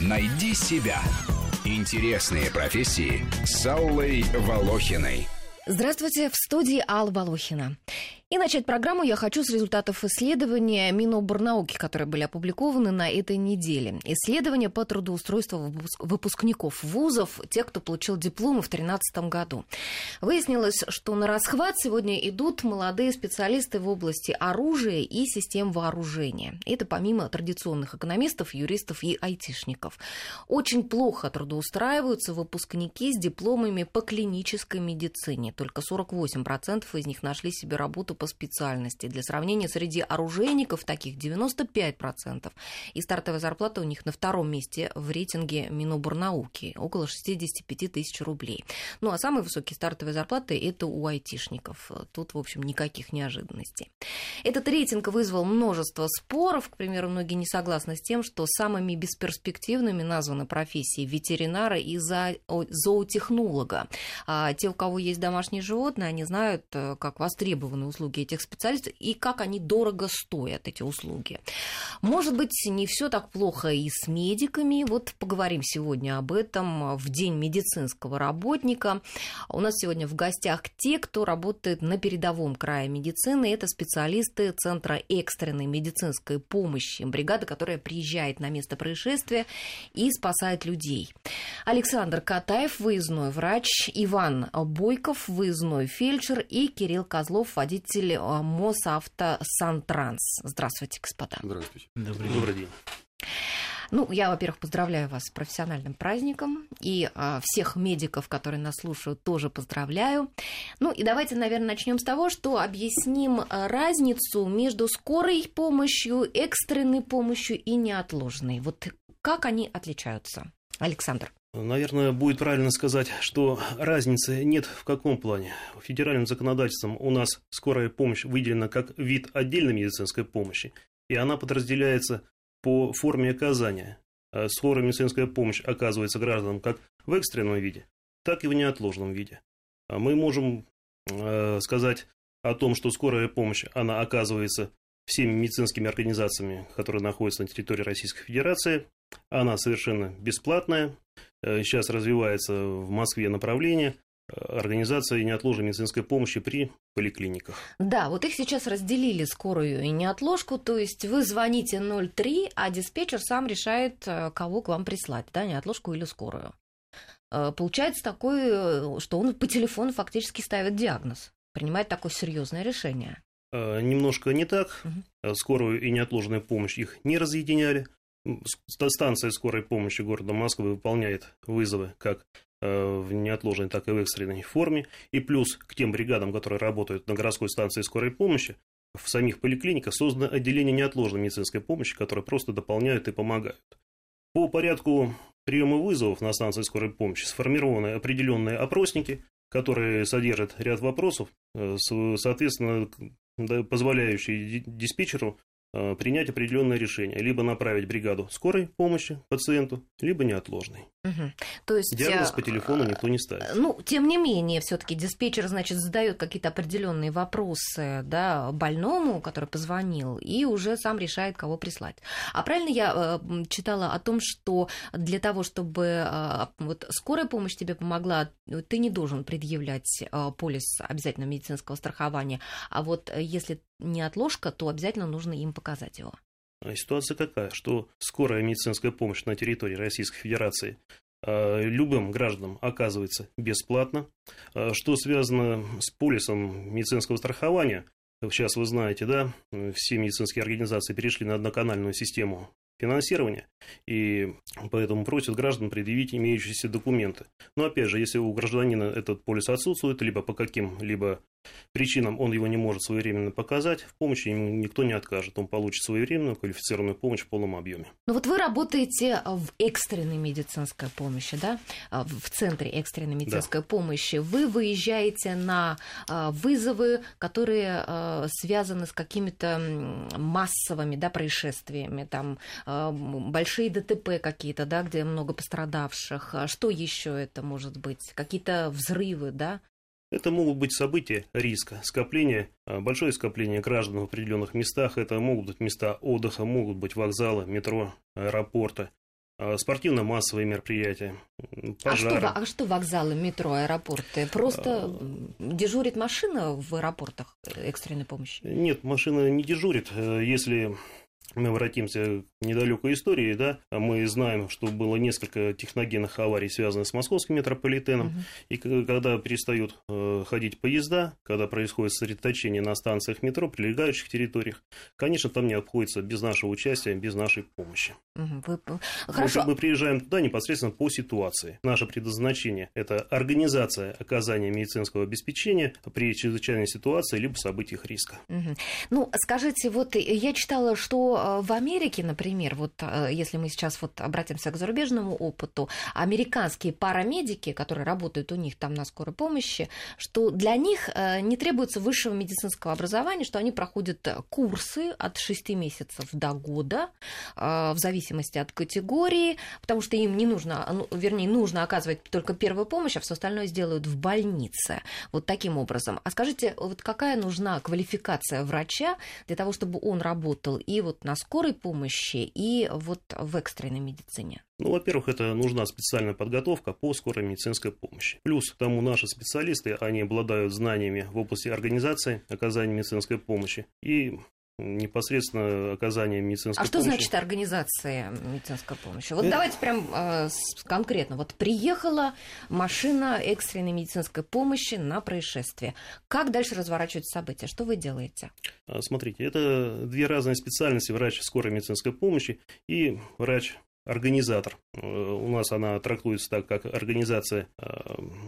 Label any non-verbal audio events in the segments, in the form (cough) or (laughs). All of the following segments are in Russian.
Найди себя. Интересные профессии с Аллой Волохиной. Здравствуйте, в студии Алла Волохина. И начать программу я хочу с результатов исследования Миноборнауки, которые были опубликованы на этой неделе. Исследование по трудоустройству выпускников вузов, тех, кто получил дипломы в 2013 году. Выяснилось, что на расхват сегодня идут молодые специалисты в области оружия и систем вооружения. Это помимо традиционных экономистов, юристов и айтишников. Очень плохо трудоустраиваются выпускники с дипломами по клинической медицине. Только 48% из них нашли себе работу по специальности. Для сравнения, среди оружейников таких 95%. И стартовая зарплата у них на втором месте в рейтинге Миноборнауки, около 65 тысяч рублей. Ну а самые высокие стартовые зарплаты это у айтишников. Тут, в общем, никаких неожиданностей. Этот рейтинг вызвал множество споров. К примеру, многие не согласны с тем, что самыми бесперспективными названы профессии ветеринара и зоотехнолога. А те, у кого есть домашние животные, они знают, э, как востребованы услуги услуги этих специалистов и как они дорого стоят, эти услуги. Может быть, не все так плохо и с медиками. Вот поговорим сегодня об этом в День медицинского работника. У нас сегодня в гостях те, кто работает на передовом крае медицины. Это специалисты Центра экстренной медицинской помощи, бригада, которая приезжает на место происшествия и спасает людей. Александр Катаев, выездной врач, Иван Бойков, выездной фельдшер и Кирилл Козлов, водитель руководитель э, Мосавто Сантранс. Здравствуйте, господа. Здравствуйте. Добрый день. Добрый день. Ну, я, во-первых, поздравляю вас с профессиональным праздником, и а, всех медиков, которые нас слушают, тоже поздравляю. Ну, и давайте, наверное, начнем с того, что объясним разницу между скорой помощью, экстренной помощью и неотложной. Вот как они отличаются? Александр. Наверное, будет правильно сказать, что разницы нет в каком плане. Федеральным законодательством у нас скорая помощь выделена как вид отдельной медицинской помощи, и она подразделяется по форме оказания. А скорая медицинская помощь оказывается гражданам как в экстренном виде, так и в неотложном виде. А мы можем э, сказать о том, что скорая помощь, она оказывается всеми медицинскими организациями, которые находятся на территории Российской Федерации. Она совершенно бесплатная, Э, сейчас развивается в Москве направление э, организации неотложной медицинской помощи при поликлиниках. Да, вот их сейчас разделили скорую и неотложку, то есть вы звоните 03, а диспетчер сам решает, э, кого к вам прислать, да, неотложку или скорую. Получается такое, что он по телефону фактически ставит диагноз, принимает такое серьезное решение. Немножко не так. Угу. Скорую и неотложную помощь их не разъединяли. Станция скорой помощи города Москвы выполняет вызовы как э, в неотложной, так и в экстренной форме. И плюс к тем бригадам, которые работают на городской станции скорой помощи, в самих поликлиниках создано отделение неотложной медицинской помощи, которые просто дополняют и помогают. По порядку приема вызовов на станции скорой помощи сформированы определенные опросники, которые содержат ряд вопросов, э, соответственно, позволяющие диспетчеру принять определенное решение. Либо направить бригаду скорой помощи пациенту, либо неотложной. Угу. То есть, Диагноз по телефону никто не ставит. Ну, тем не менее, все-таки диспетчер, значит, задает какие-то определенные вопросы да, больному, который позвонил, и уже сам решает, кого прислать. А правильно я э, читала о том, что для того, чтобы э, вот скорая помощь тебе помогла, ты не должен предъявлять э, полис обязательно медицинского страхования, а вот э, если не отложка, то обязательно нужно им показать его. А ситуация какая, что скорая медицинская помощь на территории Российской Федерации а, любым гражданам оказывается бесплатно. А, что связано с полисом медицинского страхования, сейчас вы знаете, да, все медицинские организации перешли на одноканальную систему финансирования, и поэтому просят граждан предъявить имеющиеся документы. Но опять же, если у гражданина этот полис отсутствует, либо по каким-либо причинам он его не может своевременно показать, в помощи ему никто не откажет. Он получит своевременную квалифицированную помощь в полном объеме. Ну вот вы работаете в экстренной медицинской помощи, да, в центре экстренной медицинской да. помощи. Вы выезжаете на а, вызовы, которые а, связаны с какими-то массовыми да, происшествиями, там а, большие ДТП какие-то, да, где много пострадавших. Что еще это может быть? Какие-то взрывы, да? Это могут быть события риска, скопление, а, большое скопление граждан в определенных местах. Это могут быть места отдыха, могут быть вокзалы, метро, аэропорты, а, спортивно-массовые мероприятия, пожары. А что, а что вокзалы, метро, аэропорты? Просто а... дежурит машина в аэропортах экстренной помощи? Нет, машина не дежурит. Э, если мы обратимся к недалекой истории, да, мы знаем, что было несколько техногенных аварий, связанных с московским метрополитеном, угу. и когда перестают э, ходить поезда, когда происходит сосредоточение на станциях метро, прилегающих территориях, конечно, там не обходится без нашего участия, без нашей помощи. Угу. Вы... Хорошо. Мы приезжаем туда непосредственно по ситуации. Наше предназначение – это организация оказания медицинского обеспечения при чрезвычайной ситуации либо событиях риска. Угу. Ну, скажите, вот я читала, что Э, в Америке, например, вот э, если мы сейчас вот обратимся к зарубежному опыту, американские парамедики, которые работают у них там на скорой помощи, что для них э, не требуется высшего медицинского образования, что они проходят курсы от 6 месяцев до года, в зависимости от категории, потому что им не нужно, ну, вернее, нужно оказывать только первую помощь, а все остальное сделают в больнице. Вот таким образом. А скажите, вот какая нужна квалификация врача для того, чтобы он работал и вот на скорой помощи и вот в экстренной медицине? Ну, во-первых, это нужна специальная подготовка по скорой медицинской помощи. Плюс к тому наши специалисты, они обладают знаниями в области организации оказания медицинской помощи и непосредственно оказание медицинской помощи. А что значит организация медицинской помощи? Вот это... давайте прям э, конкретно. Вот приехала машина экстренной медицинской помощи на происшествие. Как дальше разворачиваются события? Что вы делаете? А, смотрите, это две разные специальности. Врач скорой медицинской помощи и врач организатор. Э, у нас она трактуется так, как организация э,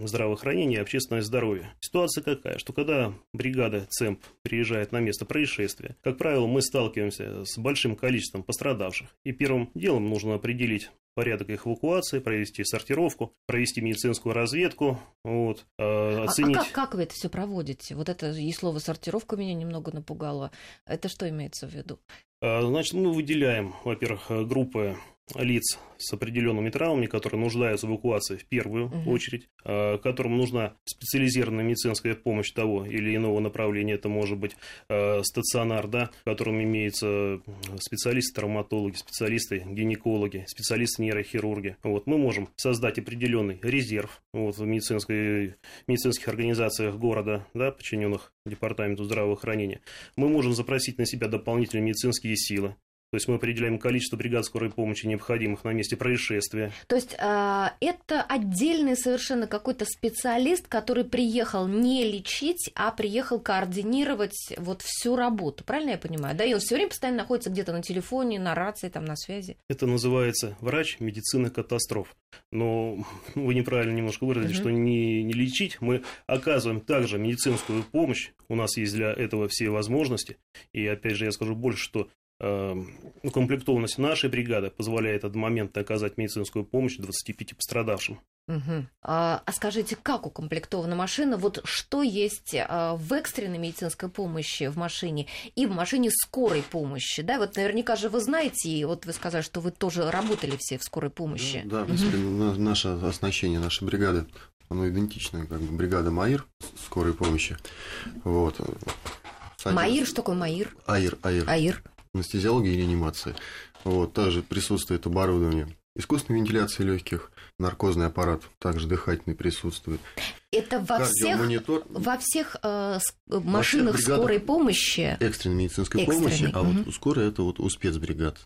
здравоохранения и общественное здоровье. Ситуация какая, что когда бригада ЦЕМП приезжает на место происшествия, как правило, мы сталкиваемся с большим количеством пострадавших. И первым делом нужно определить порядок их эвакуации, провести сортировку, провести медицинскую разведку, вот, э, оценить... А, а как, как вы это все проводите? Вот это и слово сортировка меня немного напугало. Это что имеется в виду? Значит, мы выделяем, во-первых, группы лиц с определенными травмами, которые нуждаются в эвакуации в первую угу. очередь, а, которым нужна специализированная медицинская помощь того или иного направления. Это может быть а, стационар, да, в котором имеются специалисты-травматологи, специалисты-гинекологи, специалисты-нейрохирурги. Вот, мы можем создать определенный резерв вот, в медицинской, медицинских организациях города, да, подчиненных департаменту здравоохранения. Мы можем запросить на себя дополнительные медицинские силы. То есть мы определяем количество бригад скорой помощи, необходимых на месте происшествия. То есть э, это отдельный совершенно какой-то специалист, который приехал не лечить, а приехал координировать вот всю работу. Правильно я понимаю? Да, и он все время постоянно находится где-то на телефоне, на рации, там, на связи. Это называется врач медицины катастроф. Но вы неправильно немножко выразили, угу. что не, не лечить. Мы оказываем также медицинскую помощь. У нас есть для этого все возможности. И опять же, я скажу больше, что укомплектованность нашей бригады позволяет от момента оказать медицинскую помощь 25 пострадавшим. Угу. А, а скажите, как укомплектована машина? Вот что есть а, в экстренной медицинской помощи в машине и в машине скорой помощи? Да, вот наверняка же вы знаете, и вот вы сказали, что вы тоже работали все в скорой помощи. Да, да угу. наше оснащение, наша бригада, оно идентичное, как бы бригада МАИР скорой помощи. Вот. МАИР, что такое МАИР? АИР, АИР. АИР анестезиологии и реанимации. Вот, также присутствует оборудование искусственной вентиляции легких, наркозный аппарат, также дыхательный присутствует. Это во всех, во всех э, машинах во всех скорой помощи? Экстренной медицинской экстренной. помощи, а угу. вот скорая это вот у спецбригад.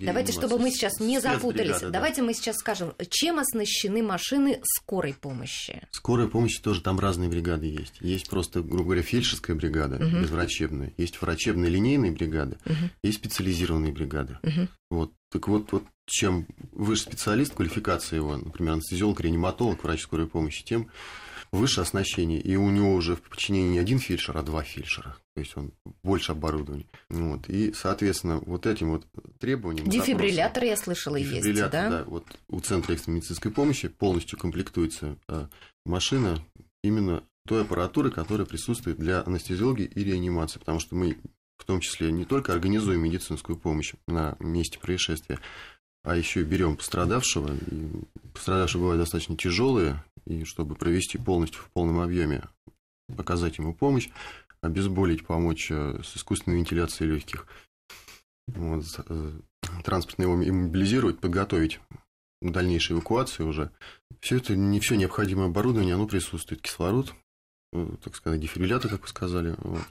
Давайте, чтобы мы сейчас не запутались, да. давайте мы сейчас скажем, чем оснащены машины скорой помощи? Скорой помощи тоже там разные бригады есть. Есть просто, грубо говоря, фельдшерская бригада, угу. безврачебная, есть врачебные линейные бригады, угу. есть специализированные бригады. Угу. Вот. Так вот, вот чем выше специалист, квалификация его, например, анестезиолог, реаниматолог, врач скорой помощи, тем выше оснащение, и у него уже в подчинении не один фельдшер, а два фельдшера. То есть он больше оборудования. Вот. И, соответственно, вот этим вот требованиям... Дефибриллятор, запросам, я слышала, есть, да? да? Вот у Центра экстренной медицинской помощи полностью комплектуется э, машина именно той аппаратуры, которая присутствует для анестезиологии и реанимации, потому что мы в том числе не только организуем медицинскую помощь на месте происшествия, а еще и берем пострадавшего. И пострадавшие бывают достаточно тяжелые, и чтобы провести полностью в полном объеме оказать ему помощь, обезболить, помочь э, с искусственной вентиляцией легких, вот, э, транспортно его иммобилизировать, подготовить к дальнейшей эвакуации уже. Все это, не все необходимое оборудование, оно присутствует. Кислород, э, так сказать, дефибриллятор, как вы сказали. Вот.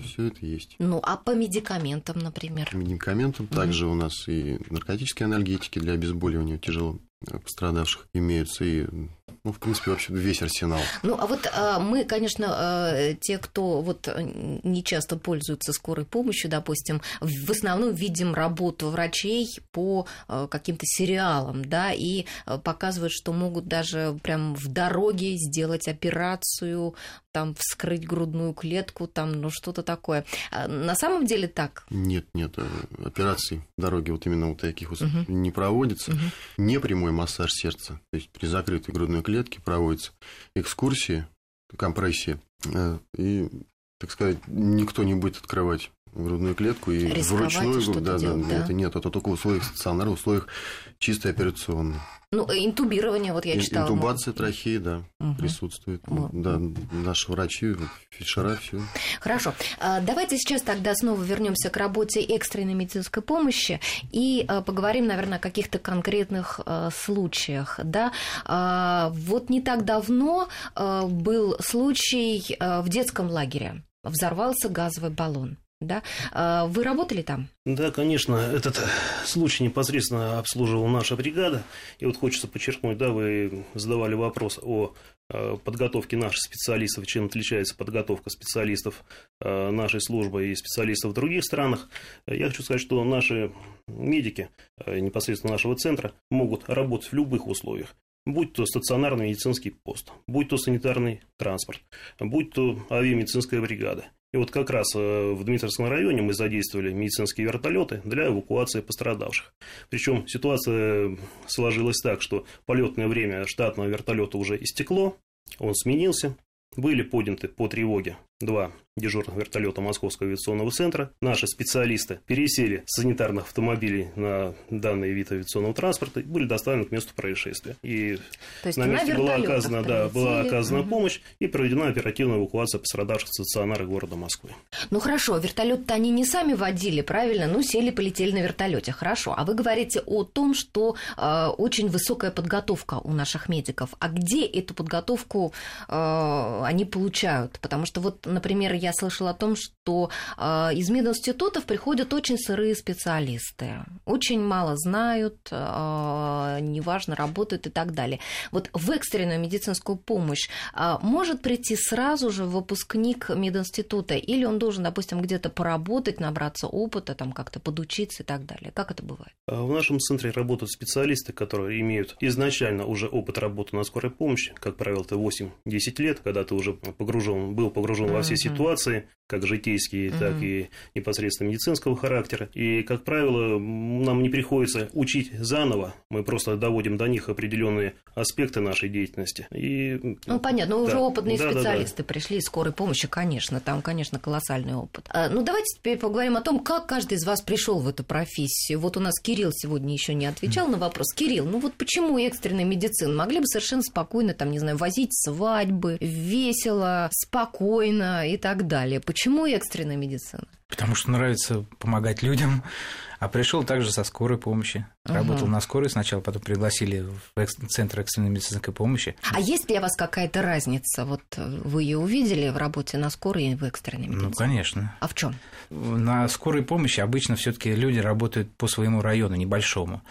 Все это есть. Ну, а по медикаментам, например? По медикаментам угу. также у нас и наркотические анальгетики для обезболивания тяжело пострадавших имеются, и ну, в принципе, вообще весь арсенал. Ну, а вот а, мы, конечно, а, те, кто вот не часто пользуются скорой помощью, допустим, в основном видим работу врачей по а, каким-то сериалам, да, и а, показывают, что могут даже прям в дороге сделать операцию, там вскрыть грудную клетку, там, ну, что-то такое. А на самом деле так? Нет, нет, э, операций в дороге вот именно вот таких вот угу. не проводится. Угу. Не прямой массаж сердца, то есть при закрытой грудной клетке проводятся экскурсии, компрессии, э, и, так сказать, никто не будет открывать грудную клетку и Рисковать вручную, да, делать, да, это нет, это только в условиях стационара, в условиях чистой операционной. Ну, интубирование, вот я читала. Интубация трахеи, да, угу. присутствует. Вот. Да, наши врачи, фельдшера, все. Хорошо. А, давайте сейчас тогда снова вернемся к работе экстренной медицинской помощи и а, поговорим, наверное, о каких-то конкретных а, случаях. Да? Вот не так давно был случай в детском лагере. Взорвался газовый баллон да? А, вы работали там? Да, конечно. Этот случай непосредственно обслуживала наша бригада. И вот хочется подчеркнуть, да, вы задавали вопрос о а, подготовке наших специалистов, чем отличается подготовка специалистов а, нашей службы и специалистов в других странах. Я хочу сказать, что наши медики непосредственно нашего центра могут работать в любых условиях будь то стационарный медицинский пост, будь то санитарный транспорт, будь то авиамедицинская бригада. И вот как раз э, в Дмитровском районе мы задействовали медицинские вертолеты для эвакуации пострадавших. Причем ситуация сложилась так, что полетное время штатного вертолета уже истекло, он сменился, были подняты по тревоге два дежурных вертолета Московского авиационного центра. Наши специалисты пересели с санитарных автомобилей на данный вид авиационного транспорта и были доставлены к месту происшествия. И на месте была оказана, да, была оказана угу. помощь и проведена оперативная эвакуация пострадавших в стационары города Москвы. Ну хорошо, вертолет-то они не сами водили, правильно? Ну, сели, полетели на вертолете. Хорошо. А вы говорите о том, что э, очень высокая подготовка у наших медиков. А где эту подготовку э, они получают? Потому что вот например, я слышала о том, что э, из мединститутов приходят очень сырые специалисты, очень мало знают, э, неважно, работают и так далее. Вот в экстренную медицинскую помощь э, может прийти сразу же выпускник мединститута, или он должен, допустим, где-то поработать, набраться опыта, там как-то подучиться и так далее. Как это бывает? В нашем центре работают специалисты, которые имеют изначально уже опыт работы на скорой помощи, как правило, это 8-10 лет, когда ты уже погружен, был погружен во все ситуации, как житейские, так и непосредственно медицинского характера. И, как правило, нам не приходится учить заново, мы просто доводим до них определенные аспекты нашей деятельности. И... Ну, понятно, да. уже опытные да, специалисты да, да. пришли из скорой помощи, конечно, там, конечно, колоссальный опыт. А, ну, давайте теперь поговорим о том, как каждый из вас пришел в эту профессию. Вот у нас Кирилл сегодня еще не отвечал на вопрос. Кирилл, ну вот почему экстренная медицина? Могли бы совершенно спокойно, там, не знаю, возить свадьбы, весело, спокойно и так далее. Почему экстренная медицина? Потому что нравится помогать людям. А пришел также со скорой помощи. Угу. Работал на скорой сначала, потом пригласили в Центр экстренной медицинской помощи. А есть ли у вас какая-то разница? Вот вы ее увидели в работе на скорой и в экстренной ну, медицине? Ну, конечно. А в чем? На скорой помощи обычно все-таки люди работают по своему району небольшому.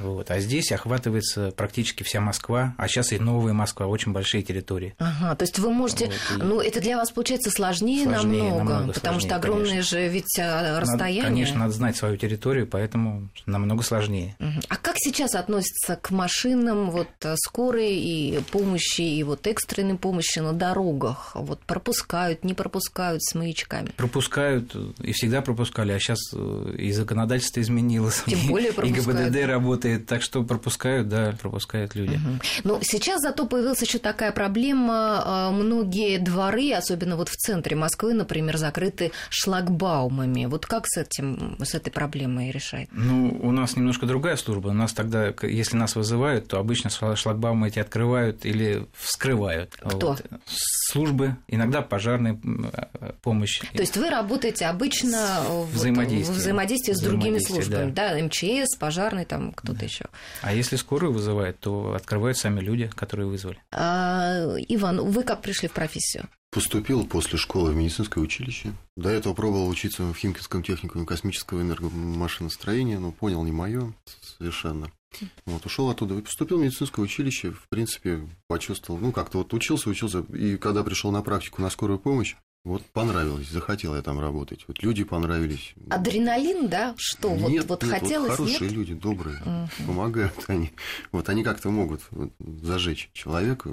Вот. А здесь охватывается практически вся Москва, а сейчас и новая Москва, очень большие территории. Ага, то есть вы можете... Вот, и... Ну, это для вас получается сложнее, сложнее намного, намного потому сложнее, что огромные конечно. же ведь а, расстояния. Надо, конечно, надо знать свою территорию, поэтому намного сложнее. Угу. А как сейчас относятся к машинам вот э, скорой и помощи, и вот экстренной помощи на дорогах? Вот пропускают, не пропускают с маячками? Пропускают, и всегда пропускали, а сейчас э, и законодательство изменилось. Тем (laughs) более пропускают. И ГИБДД работает работает, так что пропускают, да, пропускают люди. Угу. Ну, сейчас зато появилась еще такая проблема. А, многие дворы, особенно вот в центре Москвы, например, закрыты шлагбаумами. Вот как с этим, с этой проблемой решать? Ну, у нас немножко другая служба. У нас тогда, если нас вызывают, то обычно шлагбаумы эти открывают или вскрывают. Кто? Вот. Службы, иногда пожарная помощь. То есть вы работаете обычно взаимодействие, в взаимодействии с другими службами, да. да, МЧС, пожарный, там кто-то да. еще. А если скорую вызывают, то открывают сами люди, которые вызвали. А, Иван, вы как пришли в профессию? Поступил после школы в медицинское училище. До этого пробовал учиться в Химкинском техникуме космического энергомашиностроения, но понял, не мое совершенно. Вот, ушел оттуда и поступил в медицинское училище. В принципе, почувствовал, ну, как-то вот учился, учился. И когда пришел на практику на скорую помощь, вот понравилось, захотел я там работать. Вот люди понравились. Адреналин, да? Что? Нет, вот, вот нет, хотелось, вот хорошие нет? люди, добрые, угу. помогают они. Вот они как-то могут зажечь человека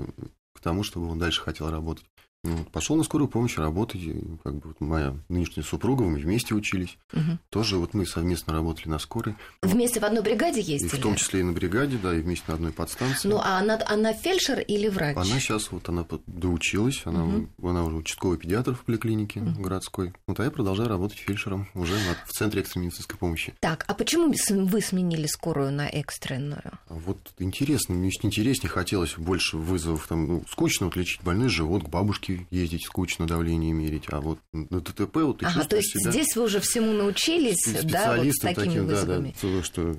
к тому, чтобы он дальше хотел работать. Ну, пошел на скорую помощь работать, как бы вот моя нынешняя супруга, мы вместе учились. Угу. Тоже вот мы совместно работали на скорой. Вместе в одной бригаде ездили? И в том числе и на бригаде, да, и вместе на одной подстанции. Ну, а она, она фельдшер или врач? Она сейчас вот, она доучилась, она, угу. она уже участковый педиатр в поликлинике угу. городской. Вот, а я продолжаю работать фельдшером уже в Центре экстренной медицинской помощи. Так, а почему вы сменили скорую на экстренную? А вот интересно, мне интереснее хотелось больше вызовов, там, ну, скучно вот лечить больной живот к бабушке ездить скучно, давление мерить, а вот на ТТП вот ты ага, то есть себя... здесь вы уже всему научились, да, вот с такими таким, вызовами? Да, да, что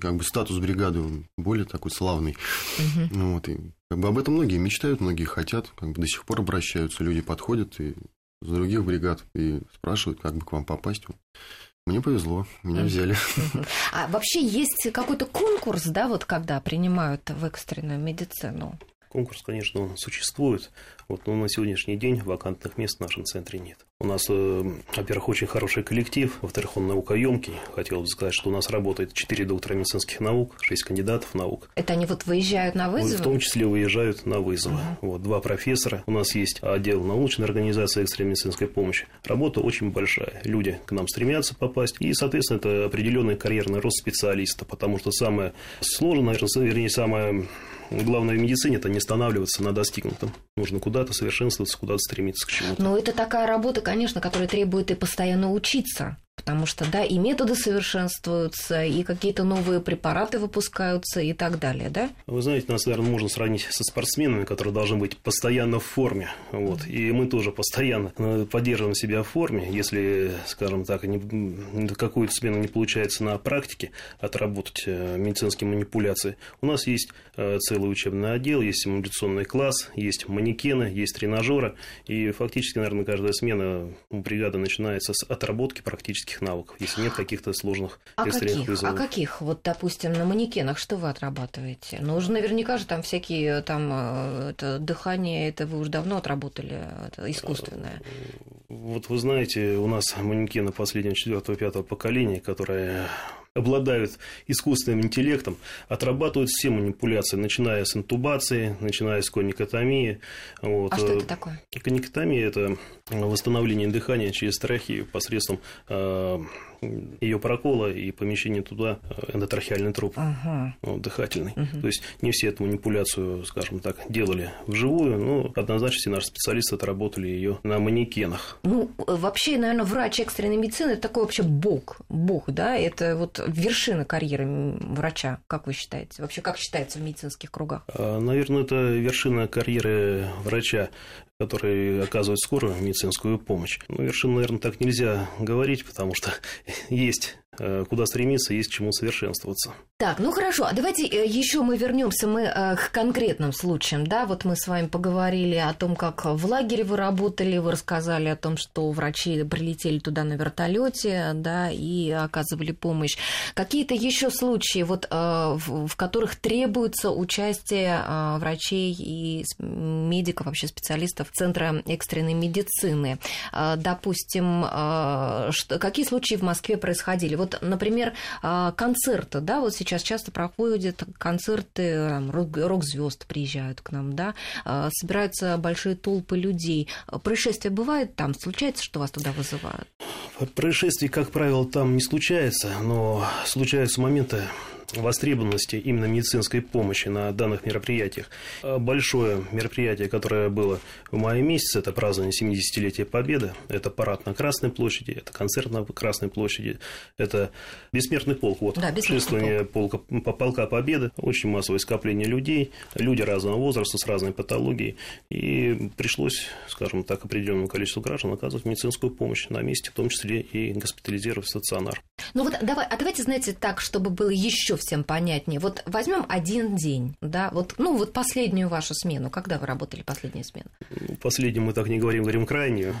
как бы статус бригады он более такой славный. Угу. Ну, вот, и как бы об этом многие мечтают, многие хотят, как бы до сих пор обращаются, люди подходят и с других бригад и спрашивают, как бы к вам попасть. Мне повезло, меня взяли. А вообще есть какой-то конкурс, да, вот когда принимают в экстренную медицину? Конкурс, конечно, он существует, вот, но на сегодняшний день вакантных мест в нашем центре нет. У нас, э, во-первых, очень хороший коллектив, во-вторых, он наукоемкий. Хотел бы сказать, что у нас работает 4 доктора медицинских наук, 6 кандидатов наук. Это они вот выезжают на вызовы? В том числе выезжают на вызовы. Uh-huh. Вот, два профессора. У нас есть отдел научной организации экстренной медицинской помощи. Работа очень большая. Люди к нам стремятся попасть. И, соответственно, это определенный карьерный рост специалиста, потому что самое сложное, вернее, самое главное в медицине это не останавливаться на достигнутом. Нужно куда-то совершенствоваться, куда-то стремиться к чему-то. Ну, это такая работа, конечно, которая требует и постоянно учиться. Потому что, да, и методы совершенствуются, и какие-то новые препараты выпускаются и так далее, да? Вы знаете, нас, наверное, можно сравнить со спортсменами, которые должны быть постоянно в форме. Вот. И мы тоже постоянно э, поддерживаем себя в форме. Если, скажем так, какую-то смену не получается на практике отработать э, медицинские манипуляции, у нас есть э, целый учебный отдел, есть симуляционный класс, есть манекены, есть тренажеры. И фактически, наверное, каждая смена бригады начинается с отработки практически практических навыков, если нет каких-то сложных а каких? вызовов. А каких? Вот, допустим, на манекенах что вы отрабатываете? Ну, уже наверняка же там всякие там э, это, дыхание, это вы уже давно отработали, это искусственное. Вот вы знаете, у нас манекены последнего четвертого-пятого поколения, которые обладают искусственным интеллектом, отрабатывают все манипуляции, начиная с интубации, начиная с коникотомии. Вот. А что это такое? Коникотомия – это восстановление дыхания через трахею посредством э, ее прокола и помещения туда э, эндотрахеальной труб ага. вот, дыхательный. Угу. То есть не все эту манипуляцию, скажем так, делали вживую, но однозначно все наши специалисты отработали ее на манекенах. Ну, вообще, наверное, врач экстренной медицины это такой вообще бог, бог, да, это вот вершина карьеры врача, как вы считаете? Вообще, как считается в медицинских кругах? А, наверное, это вершина карьеры врача который оказывает скорую медицинскую помощь. Ну, вершину, наверное, так нельзя говорить, потому что (laughs) есть куда стремиться, есть чему совершенствоваться. Так, ну хорошо, а давайте э, еще мы вернемся мы э, к конкретным случаям, да, вот мы с вами поговорили о том, как в лагере вы работали, вы рассказали о том, что врачи прилетели туда на вертолете, да, и оказывали помощь. Какие-то еще случаи, вот в которых требуется участие врачей и медиков, вообще специалистов Центра экстренной медицины. Допустим, какие случаи в Москве происходили? Вот, например, а, концерты, да, вот сейчас часто проходят концерты, рок-звезд приезжают к нам, да, а, собираются большие толпы людей. Происшествия бывает там? Случается, что вас туда вызывают? Происшествий, как правило, там не случается, но случаются моменты, востребованности именно медицинской помощи на данных мероприятиях. А большое мероприятие, которое было в мае месяце, это празднование 70-летия Победы, это парад на Красной площади, это концерт на Красной площади, это бессмертный полк, вот, да, шествование полка, полка Победы, очень массовое скопление людей, люди разного возраста, с разной патологией, и пришлось, скажем так, определенному количеству граждан оказывать медицинскую помощь на месте, в том числе и госпитализировать в стационар. Ну вот давай, а давайте, знаете, так, чтобы было еще всем понятнее. Вот возьмем один день, да, вот, ну вот последнюю вашу смену. Когда вы работали последнюю смену? Ну, последнюю мы так не говорим, говорим крайнюю.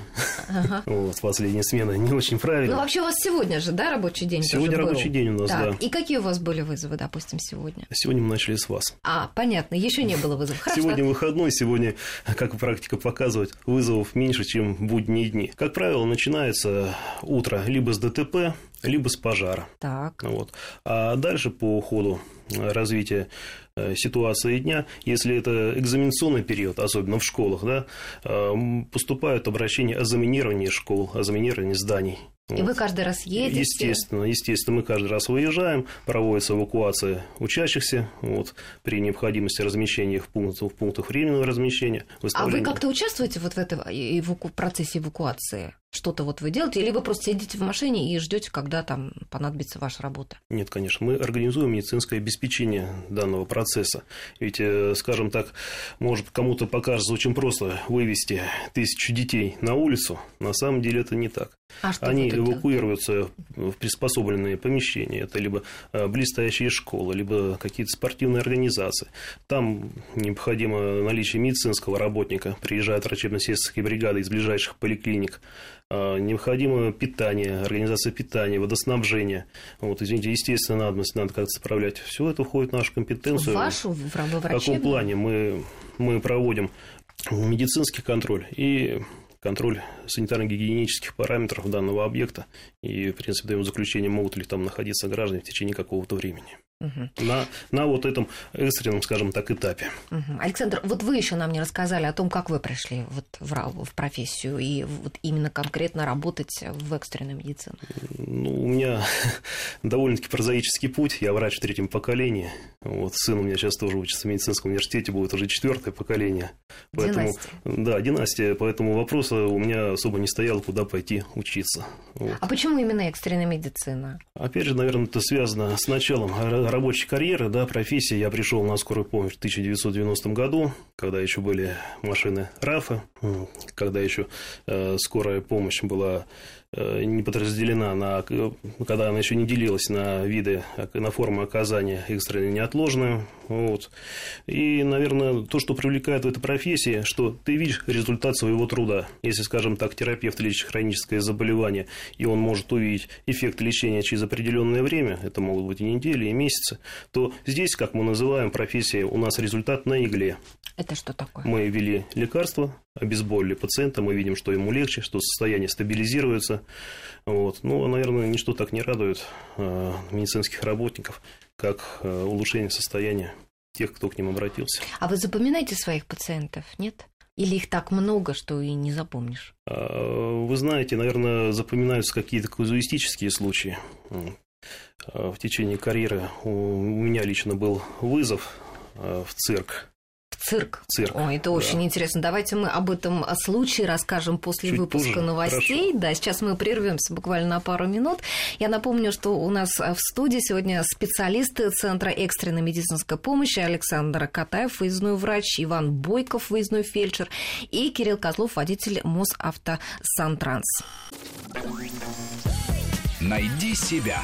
Ага. (laughs) Вот, последняя смена не очень правильно. Ну вообще у вас сегодня же, да, рабочий день? Сегодня рабочий был? день у нас, так, да. И какие у вас были вызовы, допустим, сегодня? Сегодня мы начали с вас. А, понятно, еще не было вызовов. Хорошо. Сегодня выходной, сегодня, как практика показывает, вызовов меньше, чем будние дни. Как правило, начинается утро либо с ДТП, либо с пожара. Так. Вот. А дальше по ходу развития э, ситуации дня, если это экзаменационный период, особенно в школах, да, э, поступают обращения о заминировании школ, о заминировании зданий. И вот. вы каждый раз едете? Естественно, естественно, мы каждый раз выезжаем, проводится эвакуация учащихся вот, при необходимости размещения их в пунктах, в пунктах временного размещения. А вы как-то участвуете вот в этом эваку... процессе эвакуации? Что-то вот вы делаете, или вы просто сидите в машине и ждете, когда там понадобится ваша работа? Нет, конечно, мы организуем медицинское обеспечение данного процесса. Ведь, э, скажем так, может кому-то покажется очень просто вывести тысячу детей на улицу, на самом деле это не так. А что Они эвакуируются в приспособленные помещения. Это либо э, близстоящие школы, либо какие-то спортивные организации. Там необходимо наличие медицинского работника. Приезжают врачебно-сестринские бригады из ближайших поликлиник. А, необходимо питание, организация питания, водоснабжение. Вот, извините, естественно, надобность надо как-то справлять. Все это входит в нашу компетенцию. В вашу, В каком плане мы, мы проводим медицинский контроль и контроль санитарно-гигиенических параметров данного объекта и, в принципе, даем заключение, могут ли там находиться граждане в течение какого-то времени. Угу. На, на вот этом экстренном, скажем так, этапе. Угу. Александр, вот вы еще нам не рассказали о том, как вы пришли вот в, в профессию и вот именно конкретно работать в экстренной медицине. Ну, у меня (laughs) довольно-таки прозаический путь. Я врач в третьем поколении. Вот, сын у меня сейчас тоже учится в медицинском университете, будет уже четвертое поколение. Поэтому, династия. Да, династия. Поэтому вопроса у меня особо не стоял, куда пойти учиться. Вот. А почему именно экстренная медицина? Опять же, наверное, это связано с началом рабочей карьеры, да, профессии. Я пришел на скорую помощь в 1990 году, когда еще были машины РАФа, когда еще э, скорая помощь была Э, не подразделена на, когда она еще не делилась на виды, на формы оказания экстренной неотложную. Вот. И, наверное, то, что привлекает в этой профессии, что ты видишь результат своего труда. Если, скажем так, терапевт лечит хроническое заболевание, и он может увидеть эффект лечения через определенное время, это могут быть и недели, и месяцы, то здесь, как мы называем профессия, у нас результат на игле. Это что такое? Мы ввели лекарство, обезболили пациента, мы видим, что ему легче, что состояние стабилизируется. Вот. Ну, наверное, ничто так не радует э, медицинских работников, как э, улучшение состояния тех, кто к ним обратился. А вы запоминаете своих пациентов, нет? Или их так много, что и не запомнишь? А, вы знаете, наверное, запоминаются какие-то казуистические случаи. В течение карьеры у меня лично был вызов э, в цирк Цирк. Цирк. Ой, это да. очень интересно. Давайте мы об этом случае расскажем после Чуть выпуска позже. новостей. Хорошо. Да, сейчас мы прервемся буквально на пару минут. Я напомню, что у нас в студии сегодня специалисты Центра экстренной медицинской помощи Александр Катаев, выездной врач, Иван Бойков, выездной фельдшер, и Кирилл Козлов, водитель Мосавтосантранс. Найди себя.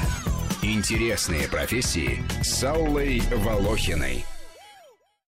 Интересные профессии с Аллой Волохиной.